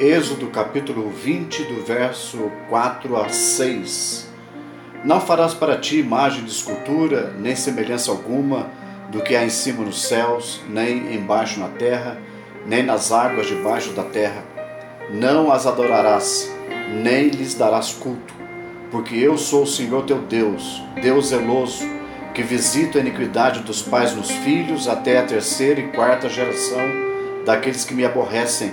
Êxodo capítulo 20, do verso 4 a 6. Não farás para ti imagem de escultura, nem semelhança alguma do que há em cima nos céus, nem embaixo na terra, nem nas águas debaixo da terra. Não as adorarás, nem lhes darás culto, porque eu sou o Senhor teu Deus, Deus zeloso, que visito a iniquidade dos pais nos filhos até a terceira e quarta geração daqueles que me aborrecem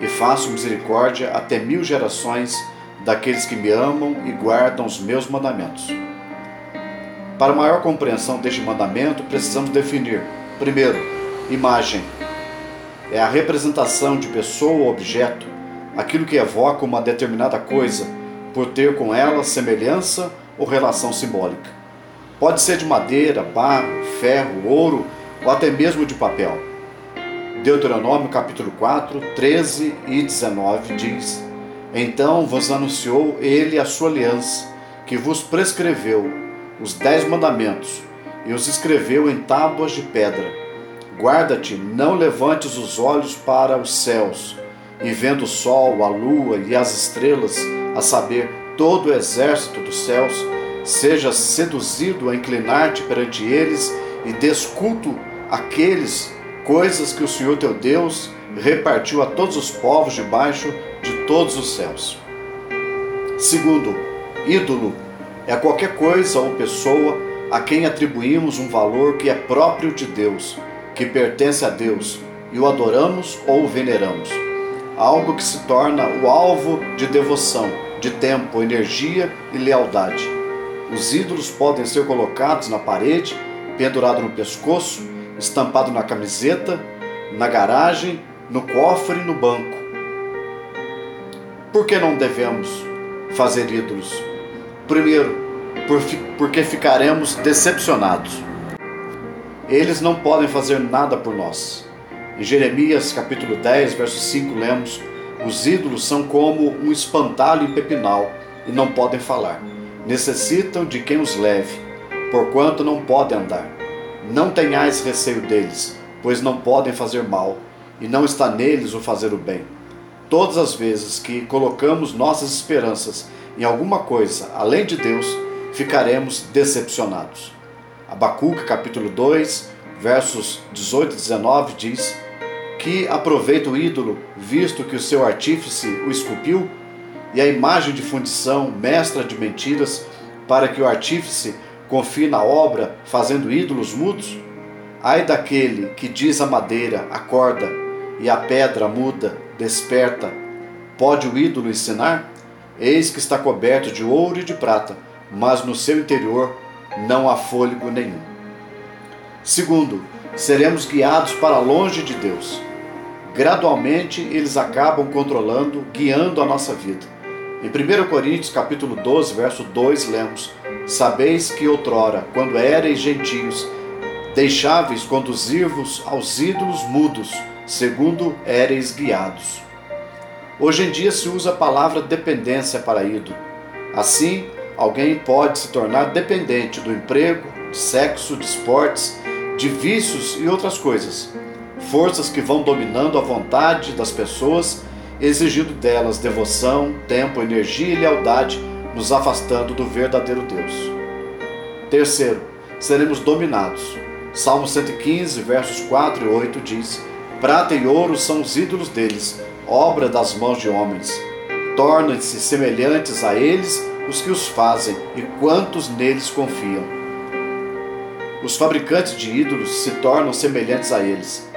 e faço misericórdia até mil gerações daqueles que me amam e guardam os meus mandamentos. Para maior compreensão deste mandamento, precisamos definir, primeiro, imagem. É a representação de pessoa ou objeto, aquilo que evoca uma determinada coisa, por ter com ela semelhança ou relação simbólica. Pode ser de madeira, barro, ferro, ouro ou até mesmo de papel. Deuteronômio capítulo 4, 13 e 19 diz: Então vos anunciou ele a sua aliança, que vos prescreveu os dez mandamentos, e os escreveu em tábuas de pedra. Guarda-te, não levantes os olhos para os céus, e vendo o sol, a lua e as estrelas, a saber, todo o exército dos céus, sejas seduzido a inclinar-te perante eles e desculto aqueles coisas que o Senhor teu Deus repartiu a todos os povos debaixo de todos os céus. Segundo, ídolo é qualquer coisa ou pessoa a quem atribuímos um valor que é próprio de Deus, que pertence a Deus, e o adoramos ou o veneramos. Algo que se torna o alvo de devoção, de tempo, energia e lealdade. Os ídolos podem ser colocados na parede, pendurado no pescoço, estampado na camiseta, na garagem, no cofre e no banco. Por que não devemos fazer ídolos? Primeiro, porque ficaremos decepcionados. Eles não podem fazer nada por nós. Em Jeremias capítulo 10, verso 5, lemos: Os ídolos são como um espantalho em pepinal e não podem falar. Necessitam de quem os leve, porquanto não podem andar. Não tenhais receio deles, pois não podem fazer mal, e não está neles o fazer o bem. Todas as vezes que colocamos nossas esperanças em alguma coisa além de Deus, ficaremos decepcionados. Abacuca capítulo 2, versos 18 e 19 diz: Que aproveita o ídolo, visto que o seu artífice o esculpiu, e a imagem de fundição, mestra de mentiras, para que o artífice confie na obra fazendo ídolos mudos? Ai daquele que diz à madeira, acorda, e a pedra muda, desperta. Pode o ídolo ensinar? Eis que está coberto de ouro e de prata, mas no seu interior não há fôlego nenhum. Segundo, seremos guiados para longe de Deus. Gradualmente eles acabam controlando, guiando a nossa vida. Em 1 Coríntios capítulo 12, verso 2, lemos: Sabeis que outrora, quando éreis gentios, deixáveis conduzir-vos aos ídolos mudos, segundo éreis guiados. Hoje em dia se usa a palavra dependência para ídolo. Assim, alguém pode se tornar dependente do emprego, de sexo, de esportes, de vícios e outras coisas. Forças que vão dominando a vontade das pessoas, exigindo delas devoção, tempo, energia e lealdade nos afastando do verdadeiro Deus. Terceiro, seremos dominados. Salmo 115, versos 4 e 8 diz: Prata e ouro são os ídolos deles, obra das mãos de homens. Tornam-se semelhantes a eles os que os fazem e quantos neles confiam. Os fabricantes de ídolos se tornam semelhantes a eles.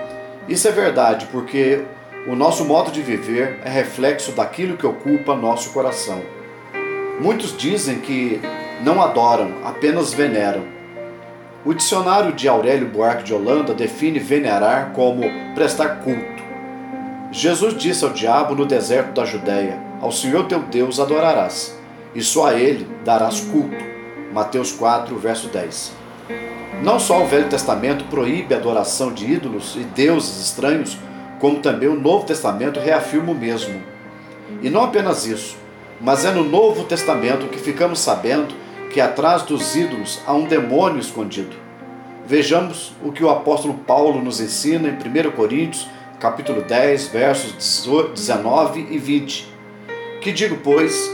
Isso é verdade porque o nosso modo de viver é reflexo daquilo que ocupa nosso coração. Muitos dizem que não adoram, apenas veneram. O dicionário de Aurélio Buarque de Holanda define venerar como prestar culto. Jesus disse ao diabo no deserto da Judéia: Ao Senhor teu Deus adorarás, e só a ele darás culto. Mateus 4, verso 10. Não só o Velho Testamento proíbe a adoração de ídolos e deuses estranhos, como também o Novo Testamento reafirma o mesmo. E não apenas isso, mas é no Novo Testamento que ficamos sabendo que atrás dos ídolos há um demônio escondido. Vejamos o que o apóstolo Paulo nos ensina em 1 Coríntios capítulo 10, versos 19 e 20. Que digo, pois,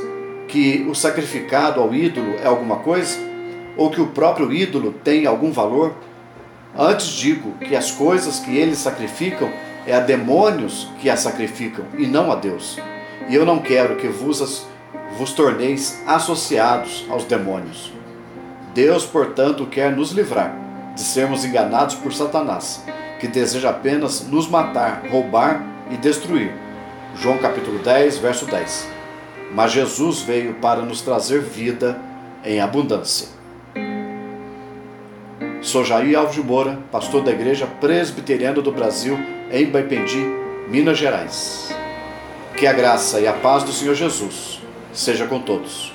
que o sacrificado ao ídolo é alguma coisa? Ou que o próprio ídolo tem algum valor? Antes digo que as coisas que eles sacrificam é a demônios que as sacrificam e não a Deus. E eu não quero que vos, vos torneis associados aos demônios. Deus, portanto, quer nos livrar de sermos enganados por Satanás, que deseja apenas nos matar, roubar e destruir. João capítulo 10, verso 10. Mas Jesus veio para nos trazer vida em abundância. Sou Jair Alves de Moura, pastor da Igreja Presbiteriana do Brasil, em Baipendi, Minas Gerais. Que a graça e a paz do Senhor Jesus seja com todos.